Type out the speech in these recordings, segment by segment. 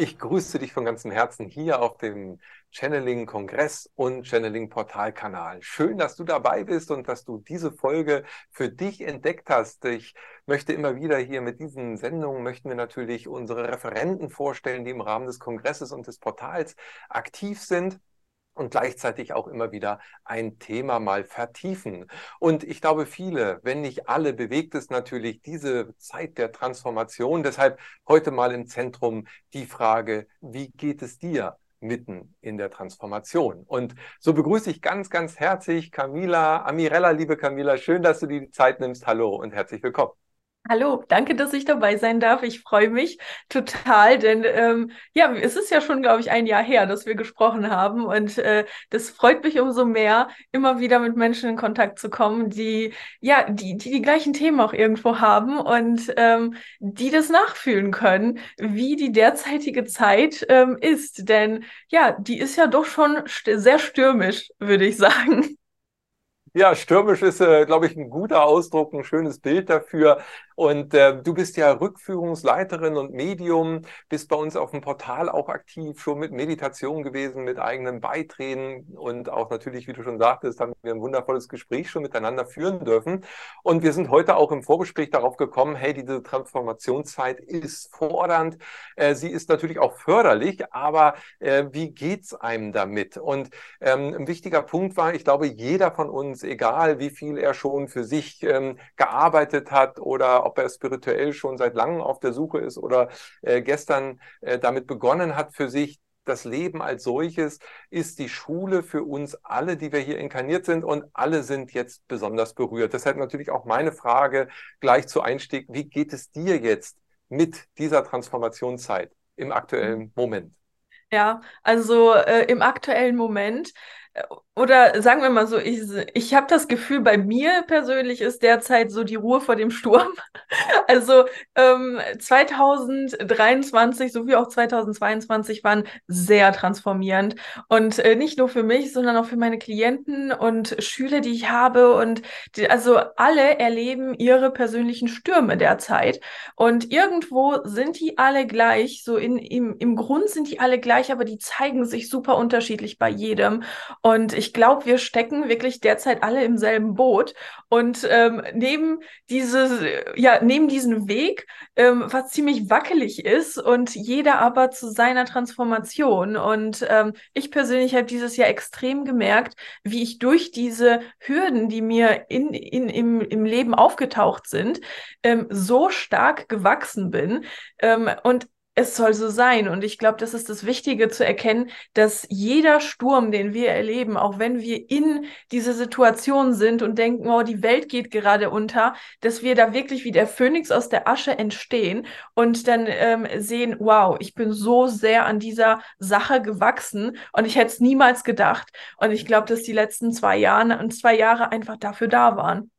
Ich grüße dich von ganzem Herzen hier auf dem Channeling Kongress und Channeling Portal Kanal. Schön, dass du dabei bist und dass du diese Folge für dich entdeckt hast. Ich möchte immer wieder hier mit diesen Sendungen möchten wir natürlich unsere Referenten vorstellen, die im Rahmen des Kongresses und des Portals aktiv sind und gleichzeitig auch immer wieder ein Thema mal vertiefen. Und ich glaube, viele, wenn nicht alle, bewegt es natürlich diese Zeit der Transformation. Deshalb heute mal im Zentrum die Frage, wie geht es dir? mitten in der Transformation. Und so begrüße ich ganz, ganz herzlich Camila Amirella, liebe Camila, schön, dass du dir die Zeit nimmst. Hallo und herzlich willkommen. Hallo, danke, dass ich dabei sein darf. Ich freue mich total, denn ähm, ja, es ist ja schon, glaube ich, ein Jahr her, dass wir gesprochen haben und äh, das freut mich umso mehr, immer wieder mit Menschen in Kontakt zu kommen, die ja, die die, die gleichen Themen auch irgendwo haben und ähm, die das nachfühlen können, wie die derzeitige Zeit ähm, ist, denn ja, die ist ja doch schon st sehr stürmisch, würde ich sagen. Ja, stürmisch ist, äh, glaube ich, ein guter Ausdruck, ein schönes Bild dafür. Und äh, du bist ja Rückführungsleiterin und Medium, bist bei uns auf dem Portal auch aktiv, schon mit Meditation gewesen, mit eigenen Beiträgen und auch natürlich, wie du schon sagtest, haben wir ein wundervolles Gespräch schon miteinander führen dürfen. Und wir sind heute auch im Vorgespräch darauf gekommen, hey, diese Transformationszeit ist fordernd, äh, sie ist natürlich auch förderlich, aber äh, wie geht's einem damit? Und ähm, ein wichtiger Punkt war, ich glaube, jeder von uns, egal wie viel er schon für sich ähm, gearbeitet hat oder ob er spirituell schon seit langem auf der Suche ist oder äh, gestern äh, damit begonnen hat für sich, das Leben als solches ist die Schule für uns alle, die wir hier inkarniert sind und alle sind jetzt besonders berührt. Deshalb natürlich auch meine Frage gleich zu Einstieg, wie geht es dir jetzt mit dieser Transformationszeit im aktuellen Moment? Ja, also äh, im aktuellen Moment oder sagen wir mal so, ich, ich habe das Gefühl, bei mir persönlich ist derzeit so die Ruhe vor dem Sturm. Also ähm, 2023 sowie auch 2022 waren sehr transformierend. Und äh, nicht nur für mich, sondern auch für meine Klienten und Schüler, die ich habe. Und die, also alle erleben ihre persönlichen Stürme derzeit. Und irgendwo sind die alle gleich, so in, im, im Grund sind die alle gleich, aber die zeigen sich super unterschiedlich bei jedem. Und ich glaube, wir stecken wirklich derzeit alle im selben Boot. Und ähm, neben dieses, ja, neben diesen Weg, ähm, was ziemlich wackelig ist und jeder aber zu seiner Transformation. Und ähm, ich persönlich habe dieses Jahr extrem gemerkt, wie ich durch diese Hürden, die mir in, in, im, im Leben aufgetaucht sind, ähm, so stark gewachsen bin. Ähm, und es soll so sein. Und ich glaube, das ist das Wichtige zu erkennen, dass jeder Sturm, den wir erleben, auch wenn wir in dieser Situation sind und denken, oh, die Welt geht gerade unter, dass wir da wirklich wie der Phönix aus der Asche entstehen und dann ähm, sehen, wow, ich bin so sehr an dieser Sache gewachsen und ich hätte es niemals gedacht. Und ich glaube, dass die letzten zwei Jahre und zwei Jahre einfach dafür da waren.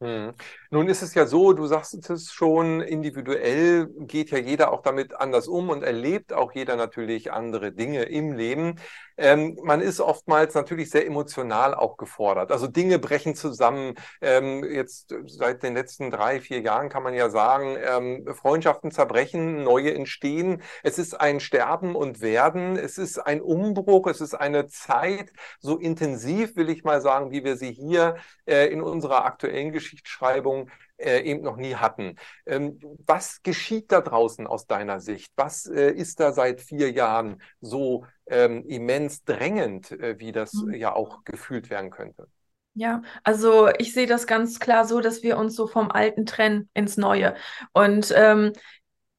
Hm. Nun ist es ja so, du sagst es schon, individuell geht ja jeder auch damit anders um und erlebt auch jeder natürlich andere Dinge im Leben. Ähm, man ist oftmals natürlich sehr emotional auch gefordert. Also Dinge brechen zusammen. Ähm, jetzt seit den letzten drei, vier Jahren kann man ja sagen, ähm, Freundschaften zerbrechen, neue entstehen. Es ist ein Sterben und Werden. Es ist ein Umbruch. Es ist eine Zeit so intensiv, will ich mal sagen, wie wir sie hier äh, in unserer aktuellen Geschichtsschreibung äh, eben noch nie hatten. Ähm, was geschieht da draußen aus deiner Sicht? Was äh, ist da seit vier Jahren so ähm, immens drängend, äh, wie das mhm. ja auch gefühlt werden könnte? Ja, also ich sehe das ganz klar so, dass wir uns so vom Alten trennen ins Neue. Und ähm,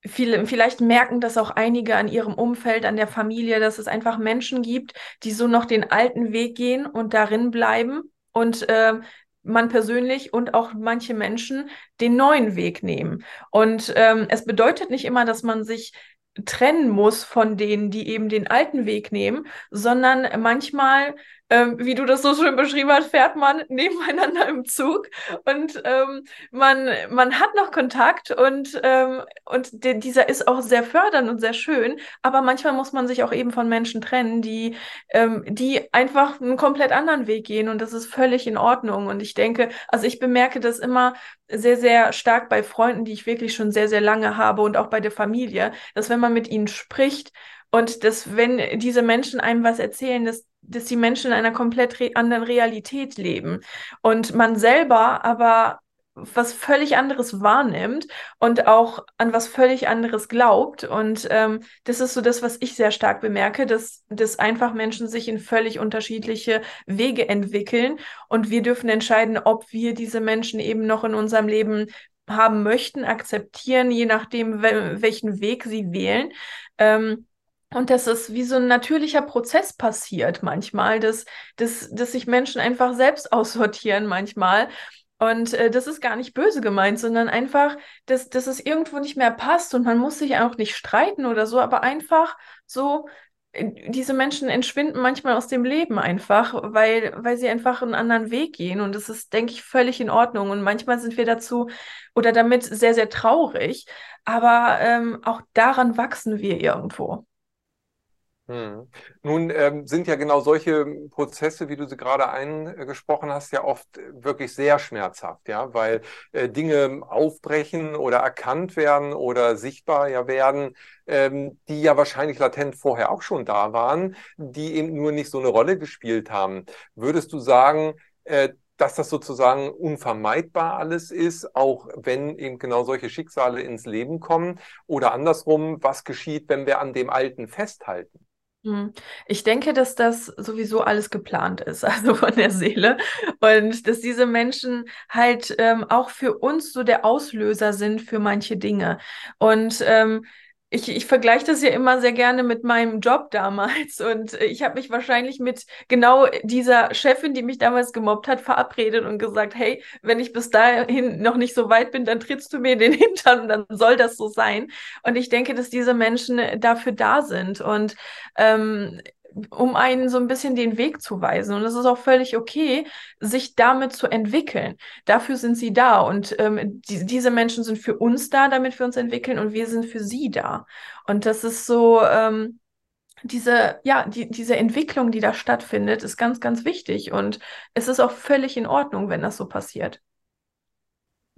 Viele, vielleicht merken das auch einige an ihrem Umfeld, an der Familie, dass es einfach Menschen gibt, die so noch den alten Weg gehen und darin bleiben und äh, man persönlich und auch manche Menschen den neuen Weg nehmen. Und ähm, es bedeutet nicht immer, dass man sich trennen muss von denen, die eben den alten Weg nehmen, sondern manchmal ähm, wie du das so schön beschrieben hast, fährt man nebeneinander im Zug und ähm, man, man hat noch Kontakt und, ähm, und de, dieser ist auch sehr fördernd und sehr schön, aber manchmal muss man sich auch eben von Menschen trennen, die, ähm, die einfach einen komplett anderen Weg gehen und das ist völlig in Ordnung. Und ich denke, also ich bemerke das immer sehr, sehr stark bei Freunden, die ich wirklich schon sehr, sehr lange habe und auch bei der Familie, dass wenn man mit ihnen spricht, und dass, wenn diese Menschen einem was erzählen, dass, dass die Menschen in einer komplett re anderen Realität leben und man selber aber was völlig anderes wahrnimmt und auch an was völlig anderes glaubt. Und ähm, das ist so das, was ich sehr stark bemerke, dass, dass einfach Menschen sich in völlig unterschiedliche Wege entwickeln. Und wir dürfen entscheiden, ob wir diese Menschen eben noch in unserem Leben haben möchten, akzeptieren, je nachdem, wel welchen Weg sie wählen. Ähm, und dass es wie so ein natürlicher Prozess passiert manchmal, dass, dass, dass sich Menschen einfach selbst aussortieren manchmal. Und äh, das ist gar nicht böse gemeint, sondern einfach, dass, dass es irgendwo nicht mehr passt und man muss sich auch nicht streiten oder so, aber einfach so, äh, diese Menschen entschwinden manchmal aus dem Leben einfach, weil, weil sie einfach einen anderen Weg gehen. Und das ist, denke ich, völlig in Ordnung. Und manchmal sind wir dazu oder damit sehr, sehr traurig. Aber ähm, auch daran wachsen wir irgendwo. Hm. Nun ähm, sind ja genau solche Prozesse, wie du sie gerade eingesprochen hast, ja oft wirklich sehr schmerzhaft, ja, weil äh, Dinge aufbrechen oder erkannt werden oder sichtbar ja werden, ähm, die ja wahrscheinlich latent vorher auch schon da waren, die eben nur nicht so eine Rolle gespielt haben. Würdest du sagen, äh, dass das sozusagen unvermeidbar alles ist, auch wenn eben genau solche Schicksale ins Leben kommen? Oder andersrum, was geschieht, wenn wir an dem Alten festhalten? Hm. Ich denke, dass das sowieso alles geplant ist, also von der Seele. Und dass diese Menschen halt ähm, auch für uns so der Auslöser sind für manche Dinge. Und ähm, ich, ich vergleiche das ja immer sehr gerne mit meinem Job damals und ich habe mich wahrscheinlich mit genau dieser Chefin, die mich damals gemobbt hat, verabredet und gesagt, hey, wenn ich bis dahin noch nicht so weit bin, dann trittst du mir in den Hintern und dann soll das so sein. Und ich denke, dass diese Menschen dafür da sind und ähm, um einen so ein bisschen den Weg zu weisen. Und es ist auch völlig okay, sich damit zu entwickeln. Dafür sind sie da. Und ähm, die, diese Menschen sind für uns da, damit wir uns entwickeln und wir sind für sie da. Und das ist so, ähm, diese, ja, die, diese Entwicklung, die da stattfindet, ist ganz, ganz wichtig. Und es ist auch völlig in Ordnung, wenn das so passiert.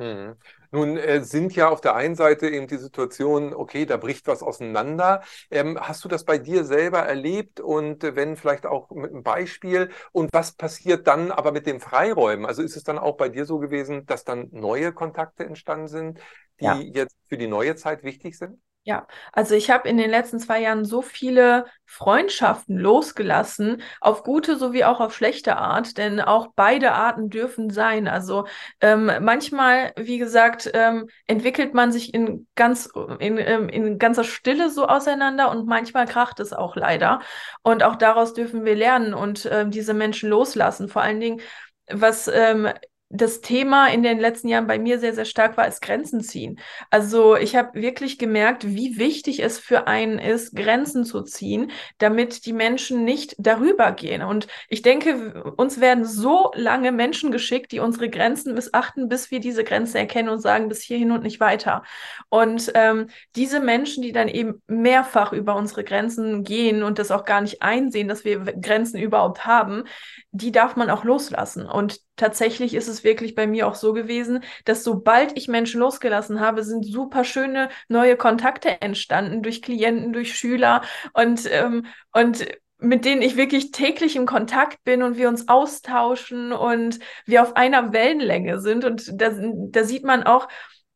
Hm. Nun äh, sind ja auf der einen Seite eben die Situation, okay, da bricht was auseinander. Ähm, hast du das bei dir selber erlebt und äh, wenn vielleicht auch mit einem Beispiel? Und was passiert dann aber mit den Freiräumen? Also ist es dann auch bei dir so gewesen, dass dann neue Kontakte entstanden sind, die ja. jetzt für die neue Zeit wichtig sind? Ja, also ich habe in den letzten zwei Jahren so viele Freundschaften losgelassen, auf gute sowie auch auf schlechte Art, denn auch beide Arten dürfen sein. Also ähm, manchmal, wie gesagt, ähm, entwickelt man sich in ganz in, ähm, in ganzer Stille so auseinander und manchmal kracht es auch leider. Und auch daraus dürfen wir lernen und ähm, diese Menschen loslassen. Vor allen Dingen, was ähm, das Thema in den letzten Jahren bei mir sehr, sehr stark war, ist Grenzen ziehen. Also ich habe wirklich gemerkt, wie wichtig es für einen ist, Grenzen zu ziehen, damit die Menschen nicht darüber gehen. Und ich denke, uns werden so lange Menschen geschickt, die unsere Grenzen missachten, bis wir diese Grenzen erkennen und sagen, bis hierhin und nicht weiter. Und ähm, diese Menschen, die dann eben mehrfach über unsere Grenzen gehen und das auch gar nicht einsehen, dass wir Grenzen überhaupt haben, die darf man auch loslassen. Und tatsächlich ist es wirklich bei mir auch so gewesen, dass sobald ich Menschen losgelassen habe, sind super schöne neue Kontakte entstanden durch Klienten, durch Schüler und, ähm, und mit denen ich wirklich täglich im Kontakt bin und wir uns austauschen und wir auf einer Wellenlänge sind. Und da, da sieht man auch,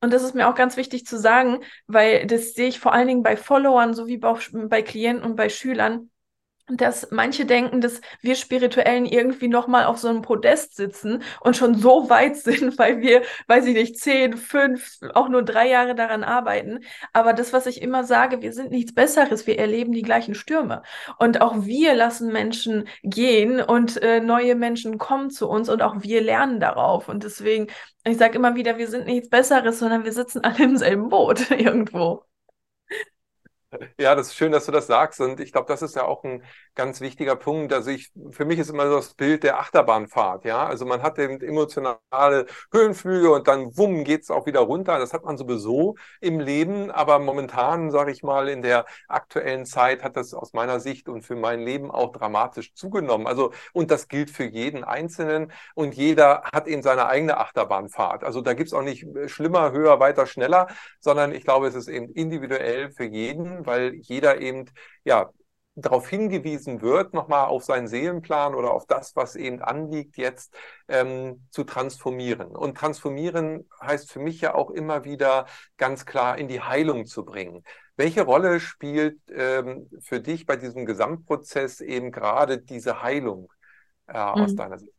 und das ist mir auch ganz wichtig zu sagen, weil das sehe ich vor allen Dingen bei Followern sowie auch bei Klienten und bei Schülern, dass manche denken, dass wir Spirituellen irgendwie nochmal auf so einem Podest sitzen und schon so weit sind, weil wir, weiß ich nicht, zehn, fünf, auch nur drei Jahre daran arbeiten. Aber das, was ich immer sage, wir sind nichts Besseres, wir erleben die gleichen Stürme. Und auch wir lassen Menschen gehen und äh, neue Menschen kommen zu uns und auch wir lernen darauf. Und deswegen, ich sage immer wieder, wir sind nichts Besseres, sondern wir sitzen alle im selben Boot irgendwo. Ja, das ist schön, dass du das sagst. Und ich glaube, das ist ja auch ein ganz wichtiger Punkt. Also ich, für mich ist immer so das Bild der Achterbahnfahrt. Ja, also man hat eben emotionale Höhenflüge und dann wumm geht's auch wieder runter. Das hat man sowieso im Leben. Aber momentan, sage ich mal, in der aktuellen Zeit hat das aus meiner Sicht und für mein Leben auch dramatisch zugenommen. Also, und das gilt für jeden Einzelnen. Und jeder hat eben seine eigene Achterbahnfahrt. Also da gibt's auch nicht schlimmer, höher, weiter, schneller, sondern ich glaube, es ist eben individuell für jeden, weil jeder eben, ja, darauf hingewiesen wird, nochmal auf seinen Seelenplan oder auf das, was eben anliegt, jetzt ähm, zu transformieren. Und transformieren heißt für mich ja auch immer wieder ganz klar in die Heilung zu bringen. Welche Rolle spielt ähm, für dich bei diesem Gesamtprozess eben gerade diese Heilung äh, mhm. aus deiner Sicht?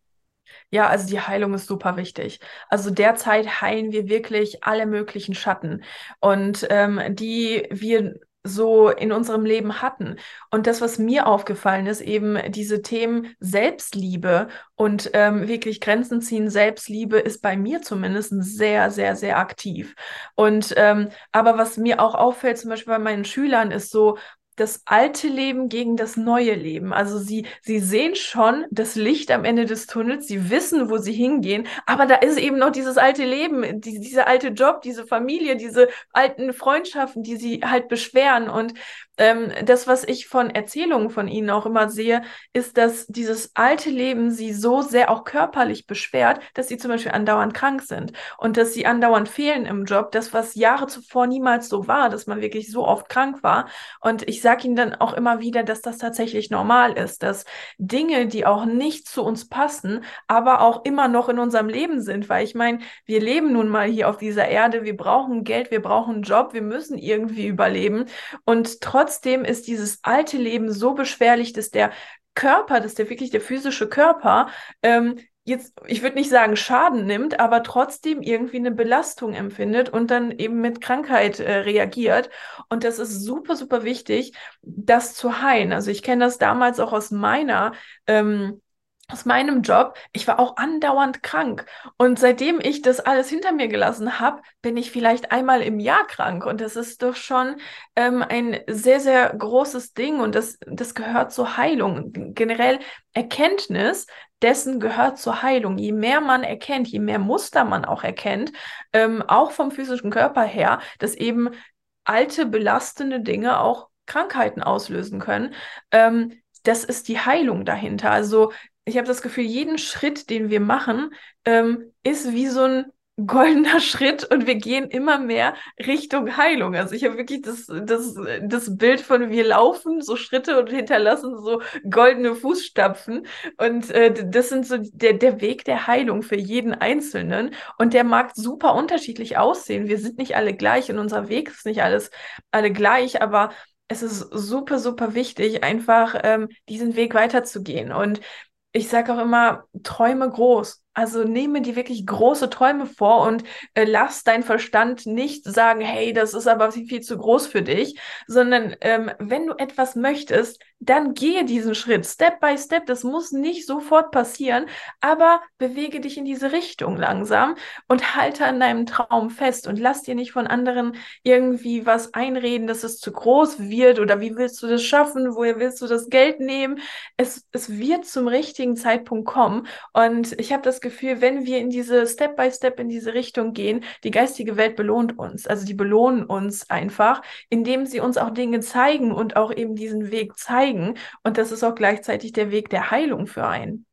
Ja, also die Heilung ist super wichtig. Also derzeit heilen wir wirklich alle möglichen Schatten und ähm, die wir so in unserem Leben hatten. Und das, was mir aufgefallen ist, eben diese Themen Selbstliebe und ähm, wirklich Grenzen ziehen, Selbstliebe ist bei mir zumindest sehr, sehr, sehr aktiv. Und ähm, aber was mir auch auffällt, zum Beispiel bei meinen Schülern, ist so, das alte Leben gegen das neue Leben. Also sie, sie sehen schon das Licht am Ende des Tunnels, sie wissen, wo sie hingehen, aber da ist eben noch dieses alte Leben, die, dieser alte Job, diese Familie, diese alten Freundschaften, die sie halt beschweren. Und ähm, das, was ich von Erzählungen von ihnen auch immer sehe, ist, dass dieses alte Leben sie so sehr auch körperlich beschwert, dass sie zum Beispiel andauernd krank sind und dass sie andauernd fehlen im Job. Das, was Jahre zuvor niemals so war, dass man wirklich so oft krank war. Und ich sage ihnen dann auch immer wieder, dass das tatsächlich normal ist, dass Dinge, die auch nicht zu uns passen, aber auch immer noch in unserem Leben sind. Weil ich meine, wir leben nun mal hier auf dieser Erde, wir brauchen Geld, wir brauchen einen Job, wir müssen irgendwie überleben. Und trotzdem ist dieses alte Leben so beschwerlich, dass der Körper, dass der wirklich der physische Körper ähm, jetzt, ich würde nicht sagen Schaden nimmt, aber trotzdem irgendwie eine Belastung empfindet und dann eben mit Krankheit äh, reagiert. Und das ist super, super wichtig, das zu heilen. Also ich kenne das damals auch aus meiner ähm, aus meinem Job, ich war auch andauernd krank. Und seitdem ich das alles hinter mir gelassen habe, bin ich vielleicht einmal im Jahr krank. Und das ist doch schon ähm, ein sehr, sehr großes Ding. Und das, das gehört zur Heilung. Generell Erkenntnis dessen gehört zur Heilung. Je mehr man erkennt, je mehr Muster man auch erkennt, ähm, auch vom physischen Körper her, dass eben alte, belastende Dinge auch Krankheiten auslösen können. Ähm, das ist die Heilung dahinter. Also ich habe das Gefühl, jeden Schritt, den wir machen, ähm, ist wie so ein goldener Schritt und wir gehen immer mehr Richtung Heilung. Also ich habe wirklich das, das, das Bild von wir laufen so Schritte und hinterlassen so goldene Fußstapfen. Und äh, das sind so der, der Weg der Heilung für jeden Einzelnen. Und der mag super unterschiedlich aussehen. Wir sind nicht alle gleich und unser Weg ist nicht alles alle gleich, aber es ist super, super wichtig, einfach ähm, diesen Weg weiterzugehen. Und ich sage auch immer, träume groß. Also nehme dir wirklich große Träume vor und äh, lass dein Verstand nicht sagen, hey, das ist aber viel zu groß für dich, sondern ähm, wenn du etwas möchtest, dann gehe diesen Schritt, Step by Step. Das muss nicht sofort passieren, aber bewege dich in diese Richtung langsam und halte an deinem Traum fest und lass dir nicht von anderen irgendwie was einreden, dass es zu groß wird oder wie willst du das schaffen, woher willst du das Geld nehmen. Es, es wird zum richtigen Zeitpunkt kommen und ich habe das Gefühl, wenn wir in diese Step by Step in diese Richtung gehen, die geistige Welt belohnt uns. Also die belohnen uns einfach, indem sie uns auch Dinge zeigen und auch eben diesen Weg zeigen. Und das ist auch gleichzeitig der Weg der Heilung für einen.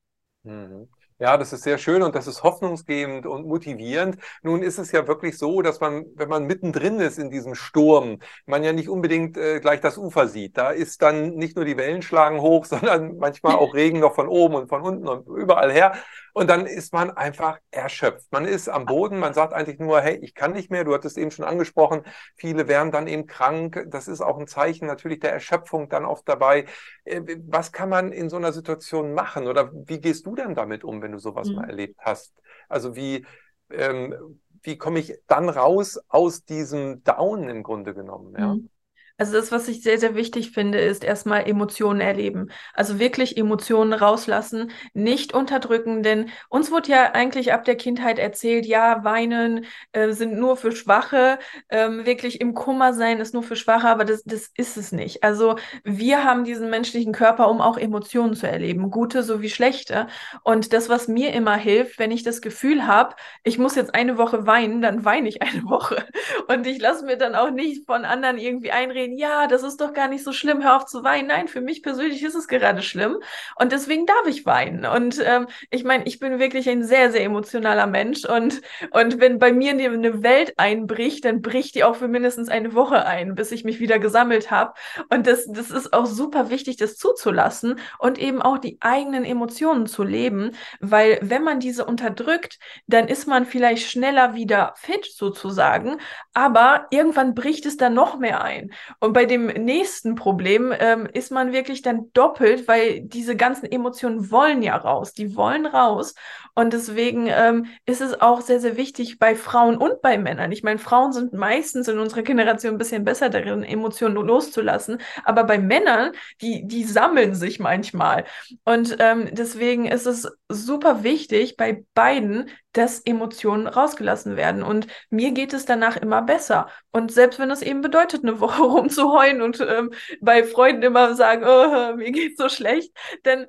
Mhm. Ja, das ist sehr schön und das ist hoffnungsgebend und motivierend. Nun ist es ja wirklich so, dass man, wenn man mittendrin ist in diesem Sturm, man ja nicht unbedingt äh, gleich das Ufer sieht. Da ist dann nicht nur die Wellen schlagen hoch, sondern manchmal auch Regen noch von oben und von unten und überall her. Und dann ist man einfach erschöpft. Man ist am Boden, man sagt eigentlich nur, hey, ich kann nicht mehr. Du hattest eben schon angesprochen, viele werden dann eben krank. Das ist auch ein Zeichen natürlich der Erschöpfung dann oft dabei. Äh, was kann man in so einer Situation machen? Oder wie gehst du denn damit um, wenn du sowas mhm. mal erlebt hast? Also wie, ähm, wie komme ich dann raus aus diesem Down im Grunde genommen? Ja? Mhm. Also das, was ich sehr, sehr wichtig finde, ist erstmal Emotionen erleben. Also wirklich Emotionen rauslassen, nicht unterdrücken, denn uns wurde ja eigentlich ab der Kindheit erzählt, ja, weinen äh, sind nur für Schwache, ähm, wirklich im Kummer sein ist nur für Schwache, aber das, das ist es nicht. Also wir haben diesen menschlichen Körper, um auch Emotionen zu erleben, gute sowie schlechte. Und das, was mir immer hilft, wenn ich das Gefühl habe, ich muss jetzt eine Woche weinen, dann weine ich eine Woche. Und ich lasse mir dann auch nicht von anderen irgendwie einreden, reden, ja, das ist doch gar nicht so schlimm, hör auf zu weinen. Nein, für mich persönlich ist es gerade schlimm und deswegen darf ich weinen. Und ähm, ich meine, ich bin wirklich ein sehr, sehr emotionaler Mensch und, und wenn bei mir eine Welt einbricht, dann bricht die auch für mindestens eine Woche ein, bis ich mich wieder gesammelt habe. Und das, das ist auch super wichtig, das zuzulassen und eben auch die eigenen Emotionen zu leben, weil wenn man diese unterdrückt, dann ist man vielleicht schneller wieder fit sozusagen, aber irgendwann bricht es dann noch mehr ein. Und bei dem nächsten Problem ähm, ist man wirklich dann doppelt, weil diese ganzen Emotionen wollen ja raus, die wollen raus. Und deswegen ähm, ist es auch sehr, sehr wichtig bei Frauen und bei Männern. Ich meine, Frauen sind meistens in unserer Generation ein bisschen besser darin, Emotionen loszulassen. Aber bei Männern, die, die sammeln sich manchmal. Und ähm, deswegen ist es super wichtig bei beiden, dass Emotionen rausgelassen werden. Und mir geht es danach immer besser. Und selbst wenn es eben bedeutet, eine Woche rumzuheulen und ähm, bei Freunden immer sagen, oh, mir geht's so schlecht, dann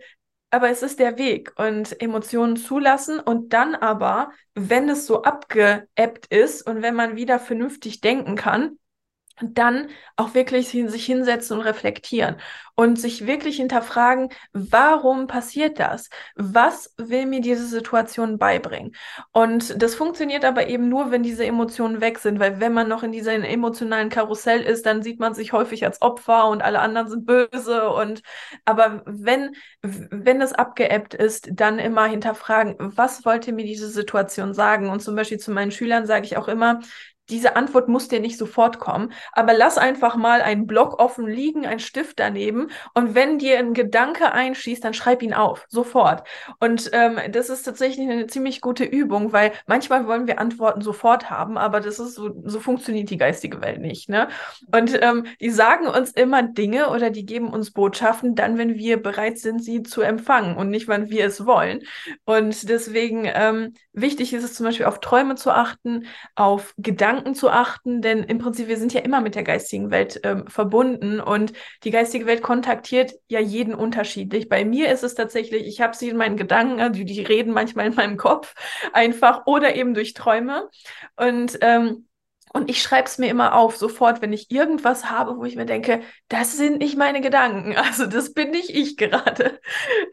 aber es ist der Weg und Emotionen zulassen und dann aber, wenn es so abgeebbt ist und wenn man wieder vernünftig denken kann, dann auch wirklich sich hinsetzen und reflektieren und sich wirklich hinterfragen, warum passiert das? Was will mir diese Situation beibringen? Und das funktioniert aber eben nur, wenn diese Emotionen weg sind, weil wenn man noch in dieser emotionalen Karussell ist, dann sieht man sich häufig als Opfer und alle anderen sind böse und aber wenn wenn das abgeebbt ist, dann immer hinterfragen, was wollte mir diese Situation sagen? Und zum Beispiel zu meinen Schülern sage ich auch immer, diese Antwort muss dir nicht sofort kommen, aber lass einfach mal einen Block offen liegen, ein Stift daneben und wenn dir ein Gedanke einschießt, dann schreib ihn auf, sofort. Und ähm, das ist tatsächlich eine ziemlich gute Übung, weil manchmal wollen wir Antworten sofort haben, aber das ist so, so funktioniert die geistige Welt nicht. Ne? Und ähm, die sagen uns immer Dinge oder die geben uns Botschaften, dann, wenn wir bereit sind, sie zu empfangen und nicht, wann wir es wollen. Und deswegen ähm, wichtig ist es zum Beispiel auf Träume zu achten, auf Gedanken, Gedanken zu achten, denn im Prinzip, wir sind ja immer mit der geistigen Welt ähm, verbunden und die geistige Welt kontaktiert ja jeden unterschiedlich. Bei mir ist es tatsächlich, ich habe sie in meinen Gedanken, also die reden manchmal in meinem Kopf einfach oder eben durch Träume. Und ähm, und ich schreibe es mir immer auf, sofort, wenn ich irgendwas habe, wo ich mir denke, das sind nicht meine Gedanken. Also das bin nicht ich gerade.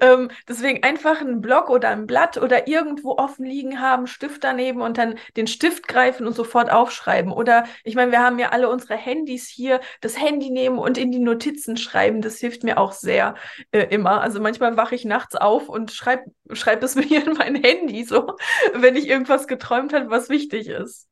Ähm, deswegen einfach einen Block oder ein Blatt oder irgendwo offen liegen haben, Stift daneben und dann den Stift greifen und sofort aufschreiben. Oder ich meine, wir haben ja alle unsere Handys hier, das Handy nehmen und in die Notizen schreiben. Das hilft mir auch sehr äh, immer. Also manchmal wache ich nachts auf und schreibe schreib es mir in mein Handy so, wenn ich irgendwas geträumt habe, was wichtig ist.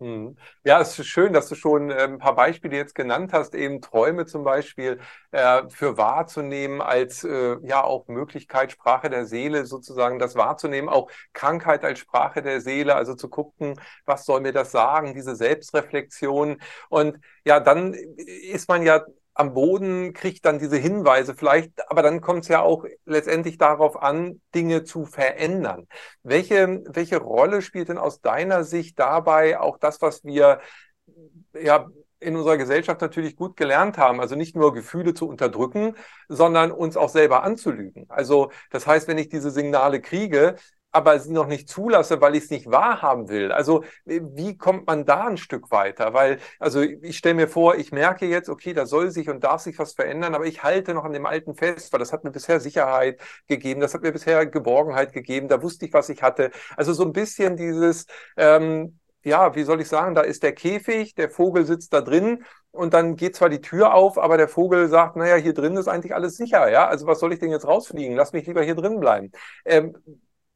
Hm. Ja, es ist schön, dass du schon ein paar Beispiele jetzt genannt hast, eben Träume zum Beispiel äh, für wahrzunehmen als äh, ja auch Möglichkeit, Sprache der Seele sozusagen das wahrzunehmen, auch Krankheit als Sprache der Seele, also zu gucken, was soll mir das sagen, diese Selbstreflexion. Und ja, dann ist man ja am Boden, kriegt dann diese Hinweise vielleicht, aber dann kommt es ja auch letztendlich darauf an, Dinge zu verändern. Welche, welche Rolle spielt denn aus deiner Sicht dabei auch das, was wir ja in unserer Gesellschaft natürlich gut gelernt haben, also nicht nur Gefühle zu unterdrücken, sondern uns auch selber anzulügen. Also das heißt, wenn ich diese Signale kriege, aber sie noch nicht zulasse, weil ich es nicht wahrhaben will. Also äh, wie kommt man da ein Stück weiter? Weil, also ich stelle mir vor, ich merke jetzt, okay, da soll sich und darf sich was verändern, aber ich halte noch an dem Alten fest, weil das hat mir bisher Sicherheit gegeben, das hat mir bisher Geborgenheit gegeben, da wusste ich, was ich hatte. Also so ein bisschen dieses, ähm, ja, wie soll ich sagen, da ist der Käfig, der Vogel sitzt da drin und dann geht zwar die Tür auf, aber der Vogel sagt, naja, hier drin ist eigentlich alles sicher, ja, also was soll ich denn jetzt rausfliegen? Lass mich lieber hier drin bleiben. Ähm,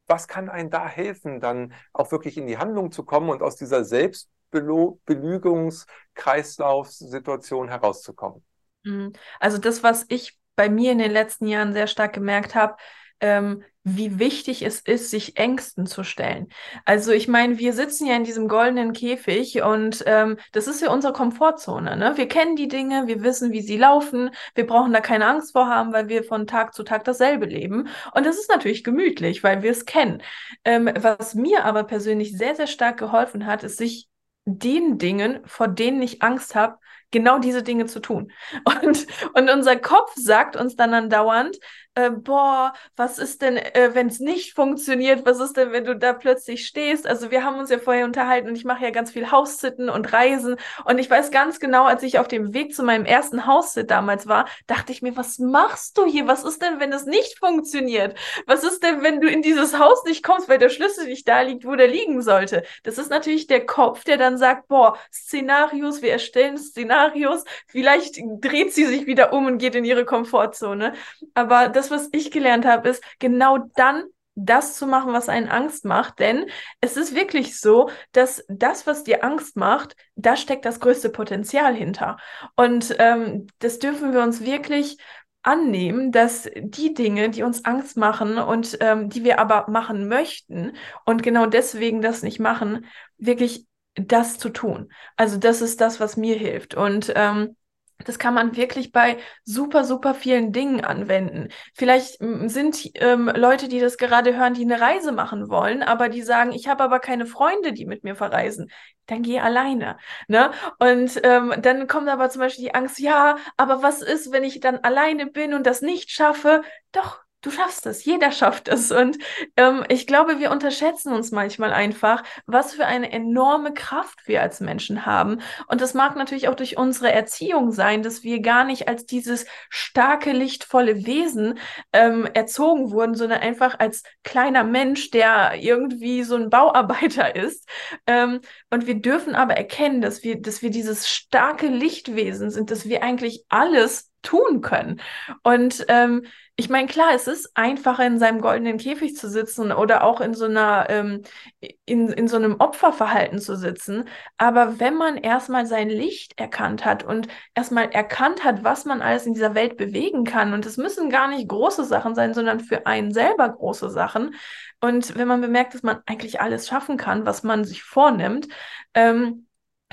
was kann einem da helfen, dann auch wirklich in die Handlung zu kommen und aus dieser Selbstbelügungskreislaufsituation herauszukommen? Mhm. Also das, was ich bei mir in den letzten Jahren sehr stark gemerkt habe, ähm, wie wichtig es ist, sich Ängsten zu stellen. Also ich meine, wir sitzen ja in diesem goldenen Käfig und ähm, das ist ja unsere Komfortzone. Ne? Wir kennen die Dinge, wir wissen, wie sie laufen, wir brauchen da keine Angst vor haben, weil wir von Tag zu Tag dasselbe leben. Und das ist natürlich gemütlich, weil wir es kennen. Ähm, was mir aber persönlich sehr, sehr stark geholfen hat, ist sich den Dingen, vor denen ich Angst habe, genau diese Dinge zu tun. Und, und unser Kopf sagt uns dann andauernd, äh, boah, was ist denn, äh, wenn es nicht funktioniert? Was ist denn, wenn du da plötzlich stehst? Also wir haben uns ja vorher unterhalten und ich mache ja ganz viel Haussitten und Reisen und ich weiß ganz genau, als ich auf dem Weg zu meinem ersten Haussit damals war, dachte ich mir, was machst du hier? Was ist denn, wenn es nicht funktioniert? Was ist denn, wenn du in dieses Haus nicht kommst, weil der Schlüssel nicht da liegt, wo der liegen sollte? Das ist natürlich der Kopf, der dann sagt, boah, Szenarios, wir erstellen Szenarios, vielleicht dreht sie sich wieder um und geht in ihre Komfortzone. Aber das das, was ich gelernt habe, ist genau dann das zu machen, was einen Angst macht. Denn es ist wirklich so, dass das, was dir Angst macht, da steckt das größte Potenzial hinter. Und ähm, das dürfen wir uns wirklich annehmen, dass die Dinge, die uns Angst machen und ähm, die wir aber machen möchten und genau deswegen das nicht machen, wirklich das zu tun. Also das ist das, was mir hilft. Und ähm, das kann man wirklich bei super, super vielen Dingen anwenden. Vielleicht sind ähm, Leute, die das gerade hören, die eine Reise machen wollen, aber die sagen, ich habe aber keine Freunde, die mit mir verreisen. Dann geh alleine. Ne? Und ähm, dann kommt aber zum Beispiel die Angst, ja, aber was ist, wenn ich dann alleine bin und das nicht schaffe? Doch, du schaffst es, jeder schafft es. Und ähm, ich glaube, wir unterschätzen uns manchmal einfach, was für eine enorme Kraft wir als Menschen haben. Und das mag natürlich auch durch unsere Erziehung sein, dass wir gar nicht als dieses starke, lichtvolle Wesen ähm, erzogen wurden, sondern einfach als kleiner Mensch, der irgendwie so ein Bauarbeiter ist. Ähm, und wir dürfen aber erkennen, dass wir, dass wir dieses starke Lichtwesen sind, dass wir eigentlich alles tun können. Und ähm, ich meine, klar, es ist einfacher, in seinem goldenen Käfig zu sitzen oder auch in so einer, ähm, in, in so einem Opferverhalten zu sitzen. Aber wenn man erstmal sein Licht erkannt hat und erstmal erkannt hat, was man alles in dieser Welt bewegen kann, und es müssen gar nicht große Sachen sein, sondern für einen selber große Sachen. Und wenn man bemerkt, dass man eigentlich alles schaffen kann, was man sich vornimmt, ähm,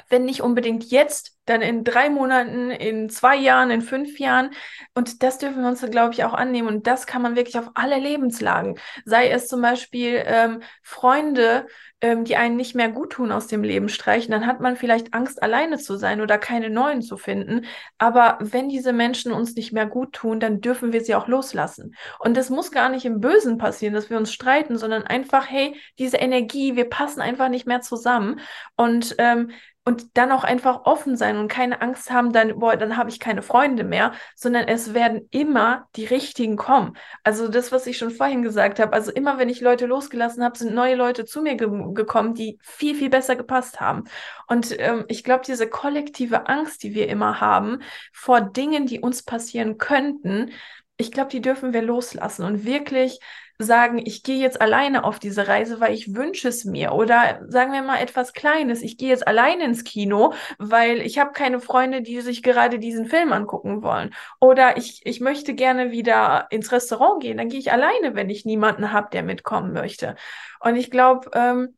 wenn nicht unbedingt jetzt, dann in drei Monaten, in zwei Jahren, in fünf Jahren. Und das dürfen wir uns, glaube ich, auch annehmen. Und das kann man wirklich auf alle Lebenslagen. Sei es zum Beispiel ähm, Freunde, ähm, die einen nicht mehr gut tun aus dem Leben streichen, dann hat man vielleicht Angst, alleine zu sein oder keine neuen zu finden. Aber wenn diese Menschen uns nicht mehr gut tun, dann dürfen wir sie auch loslassen. Und das muss gar nicht im Bösen passieren, dass wir uns streiten, sondern einfach, hey, diese Energie, wir passen einfach nicht mehr zusammen. Und ähm, und dann auch einfach offen sein und keine Angst haben, dann, boah, dann habe ich keine Freunde mehr, sondern es werden immer die richtigen kommen. Also das, was ich schon vorhin gesagt habe, also immer wenn ich Leute losgelassen habe, sind neue Leute zu mir ge gekommen, die viel, viel besser gepasst haben. Und ähm, ich glaube, diese kollektive Angst, die wir immer haben vor Dingen, die uns passieren könnten, ich glaube, die dürfen wir loslassen und wirklich sagen, ich gehe jetzt alleine auf diese Reise, weil ich wünsche es mir. Oder sagen wir mal etwas Kleines, ich gehe jetzt alleine ins Kino, weil ich habe keine Freunde, die sich gerade diesen Film angucken wollen. Oder ich, ich möchte gerne wieder ins Restaurant gehen, dann gehe ich alleine, wenn ich niemanden habe, der mitkommen möchte. Und ich glaube, ähm,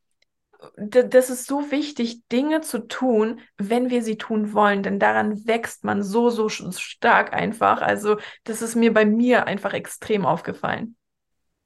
das ist so wichtig, Dinge zu tun, wenn wir sie tun wollen, denn daran wächst man so, so stark einfach. Also, das ist mir bei mir einfach extrem aufgefallen.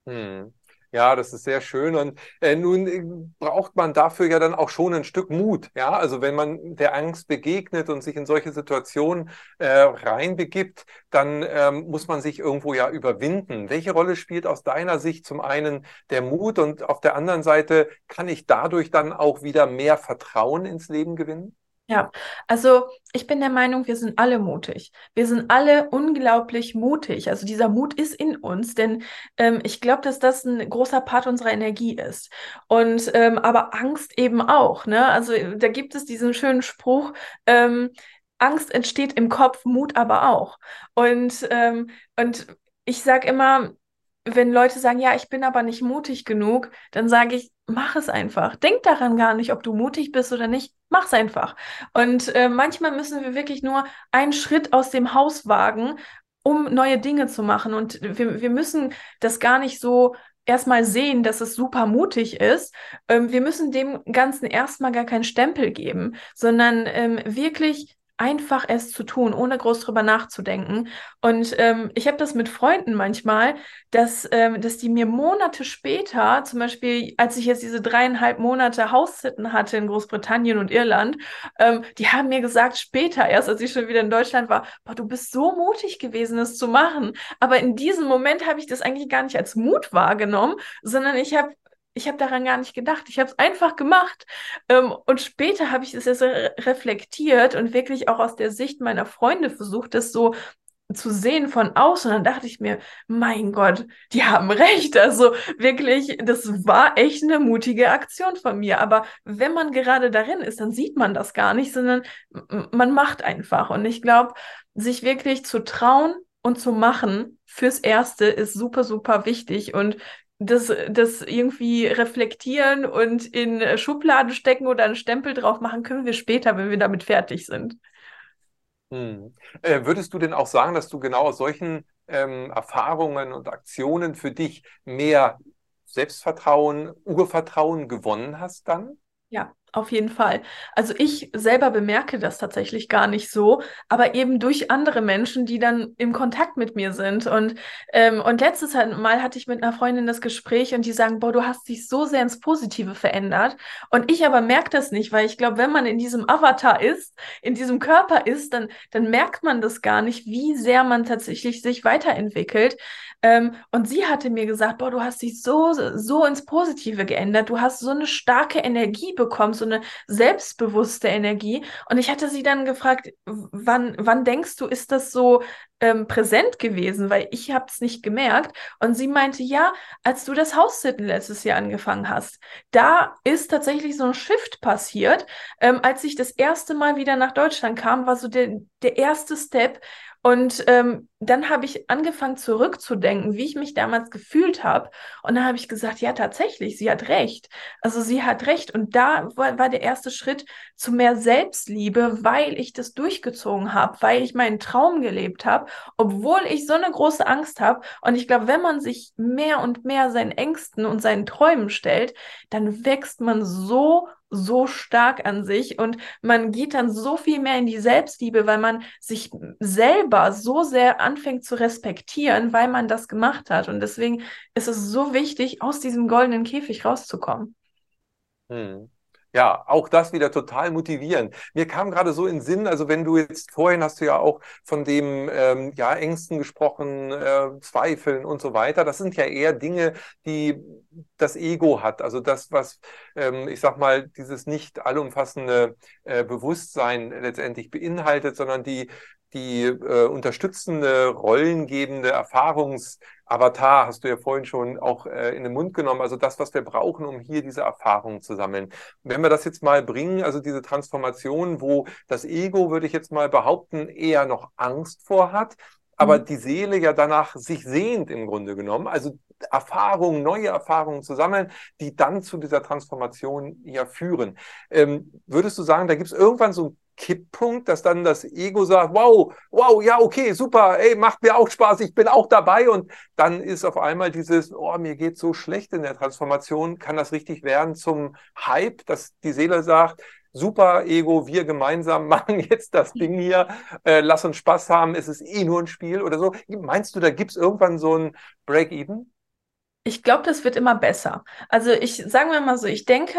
Hm. Ja, das ist sehr schön. Und äh, nun äh, braucht man dafür ja dann auch schon ein Stück Mut. Ja, also wenn man der Angst begegnet und sich in solche Situationen äh, reinbegibt, dann ähm, muss man sich irgendwo ja überwinden. Welche Rolle spielt aus deiner Sicht zum einen der Mut und auf der anderen Seite kann ich dadurch dann auch wieder mehr Vertrauen ins Leben gewinnen? Ja, also ich bin der Meinung, wir sind alle mutig. Wir sind alle unglaublich mutig. Also dieser Mut ist in uns, denn ähm, ich glaube, dass das ein großer Part unserer Energie ist. Und ähm, aber Angst eben auch. Ne? Also da gibt es diesen schönen Spruch. Ähm, Angst entsteht im Kopf, Mut aber auch. Und, ähm, und ich sage immer, wenn Leute sagen, ja, ich bin aber nicht mutig genug, dann sage ich, mach es einfach. Denk daran gar nicht, ob du mutig bist oder nicht. Mach's einfach. Und äh, manchmal müssen wir wirklich nur einen Schritt aus dem Haus wagen, um neue Dinge zu machen. Und wir, wir müssen das gar nicht so erstmal sehen, dass es super mutig ist. Ähm, wir müssen dem Ganzen erstmal gar keinen Stempel geben, sondern ähm, wirklich einfach es zu tun, ohne groß drüber nachzudenken. Und ähm, ich habe das mit Freunden manchmal, dass, ähm, dass die mir Monate später, zum Beispiel als ich jetzt diese dreieinhalb Monate Haussitten hatte in Großbritannien und Irland, ähm, die haben mir gesagt, später erst, als ich schon wieder in Deutschland war, boah, du bist so mutig gewesen, es zu machen. Aber in diesem Moment habe ich das eigentlich gar nicht als Mut wahrgenommen, sondern ich habe ich habe daran gar nicht gedacht. Ich habe es einfach gemacht. Ähm, und später habe ich es jetzt re reflektiert und wirklich auch aus der Sicht meiner Freunde versucht, das so zu sehen von außen. Und dann dachte ich mir, mein Gott, die haben recht. Also wirklich, das war echt eine mutige Aktion von mir. Aber wenn man gerade darin ist, dann sieht man das gar nicht, sondern man macht einfach. Und ich glaube, sich wirklich zu trauen und zu machen fürs Erste ist super, super wichtig. Und das, das irgendwie reflektieren und in Schubladen stecken oder einen Stempel drauf machen, können wir später, wenn wir damit fertig sind. Hm. Äh, würdest du denn auch sagen, dass du genau aus solchen ähm, Erfahrungen und Aktionen für dich mehr Selbstvertrauen, Urvertrauen gewonnen hast dann? Ja, auf jeden Fall. Also ich selber bemerke das tatsächlich gar nicht so, aber eben durch andere Menschen, die dann im Kontakt mit mir sind. Und, ähm, und letztes Mal hatte ich mit einer Freundin das Gespräch und die sagen, boah, du hast dich so sehr ins Positive verändert. Und ich aber merke das nicht, weil ich glaube, wenn man in diesem Avatar ist, in diesem Körper ist, dann, dann merkt man das gar nicht, wie sehr man tatsächlich sich weiterentwickelt. Ähm, und sie hatte mir gesagt, boah, du hast dich so, so ins Positive geändert. Du hast so eine starke Energie bekommen, so eine selbstbewusste Energie. Und ich hatte sie dann gefragt, wann, wann denkst du, ist das so ähm, präsent gewesen? Weil ich habe es nicht gemerkt. Und sie meinte, ja, als du das Haussitten letztes Jahr angefangen hast, da ist tatsächlich so ein Shift passiert. Ähm, als ich das erste Mal wieder nach Deutschland kam, war so der, der erste Step, und ähm, dann habe ich angefangen zurückzudenken, wie ich mich damals gefühlt habe. Und dann habe ich gesagt, ja, tatsächlich, sie hat recht. Also sie hat recht. Und da war, war der erste Schritt zu mehr Selbstliebe, weil ich das durchgezogen habe, weil ich meinen Traum gelebt habe, obwohl ich so eine große Angst habe. Und ich glaube, wenn man sich mehr und mehr seinen Ängsten und seinen Träumen stellt, dann wächst man so so stark an sich und man geht dann so viel mehr in die Selbstliebe, weil man sich selber so sehr anfängt zu respektieren, weil man das gemacht hat. Und deswegen ist es so wichtig, aus diesem goldenen Käfig rauszukommen. Hm. Ja, auch das wieder total motivierend. Mir kam gerade so in Sinn, also wenn du jetzt vorhin hast du ja auch von dem ähm, ja Ängsten gesprochen, äh, Zweifeln und so weiter. Das sind ja eher Dinge, die das Ego hat. Also das, was ähm, ich sag mal, dieses nicht allumfassende äh, Bewusstsein letztendlich beinhaltet, sondern die die äh, unterstützende, rollengebende Erfahrungsavatar hast du ja vorhin schon auch äh, in den Mund genommen. Also das, was wir brauchen, um hier diese Erfahrungen zu sammeln. wenn wir das jetzt mal bringen, also diese Transformation, wo das Ego, würde ich jetzt mal behaupten, eher noch Angst vor hat, aber mhm. die Seele ja danach sich sehnt im Grunde genommen. Also Erfahrungen, neue Erfahrungen zu sammeln, die dann zu dieser Transformation ja führen. Ähm, würdest du sagen, da gibt es irgendwann so ein Kipppunkt, dass dann das Ego sagt, wow, wow, ja, okay, super, ey, macht mir auch Spaß, ich bin auch dabei und dann ist auf einmal dieses, oh, mir geht so schlecht in der Transformation, kann das richtig werden zum Hype, dass die Seele sagt, super Ego, wir gemeinsam machen jetzt das Ding hier, äh, lass uns Spaß haben, es ist eh nur ein Spiel oder so. Meinst du, da gibt es irgendwann so ein Break-Even? Ich glaube, das wird immer besser. Also ich sagen wir mal so, ich denke,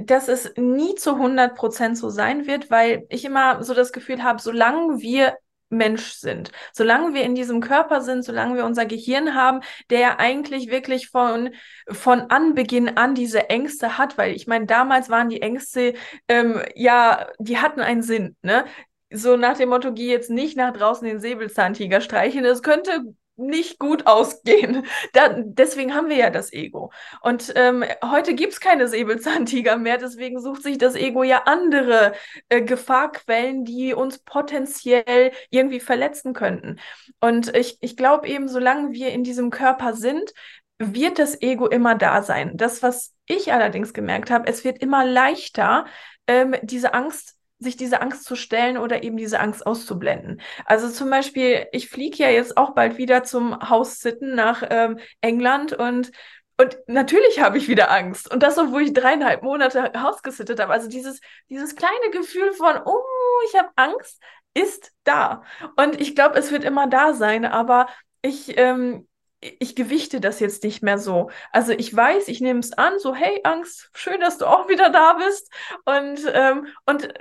dass es nie zu 100 Prozent so sein wird, weil ich immer so das Gefühl habe, solange wir Mensch sind. Solange wir in diesem Körper sind, solange wir unser Gehirn haben, der eigentlich wirklich von, von Anbeginn an diese Ängste hat, weil ich meine, damals waren die Ängste, ähm, ja, die hatten einen Sinn, ne? So nach dem Motto, geh jetzt nicht nach draußen den Säbelzahntiger streichen. Es könnte nicht gut ausgehen. Da, deswegen haben wir ja das Ego. Und ähm, heute gibt es keine Säbelzahntiger mehr, deswegen sucht sich das Ego ja andere äh, Gefahrquellen, die uns potenziell irgendwie verletzen könnten. Und ich, ich glaube eben, solange wir in diesem Körper sind, wird das Ego immer da sein. Das, was ich allerdings gemerkt habe, es wird immer leichter, ähm, diese Angst sich diese Angst zu stellen oder eben diese Angst auszublenden. Also zum Beispiel, ich fliege ja jetzt auch bald wieder zum House-Sitten nach ähm, England und und natürlich habe ich wieder Angst. Und das, obwohl ich dreieinhalb Monate Haus gesittet habe. Also dieses, dieses kleine Gefühl von, oh, ich habe Angst, ist da. Und ich glaube, es wird immer da sein, aber ich, ähm, ich gewichte das jetzt nicht mehr so. Also ich weiß, ich nehme es an, so, hey, Angst, schön, dass du auch wieder da bist. Und, ähm, und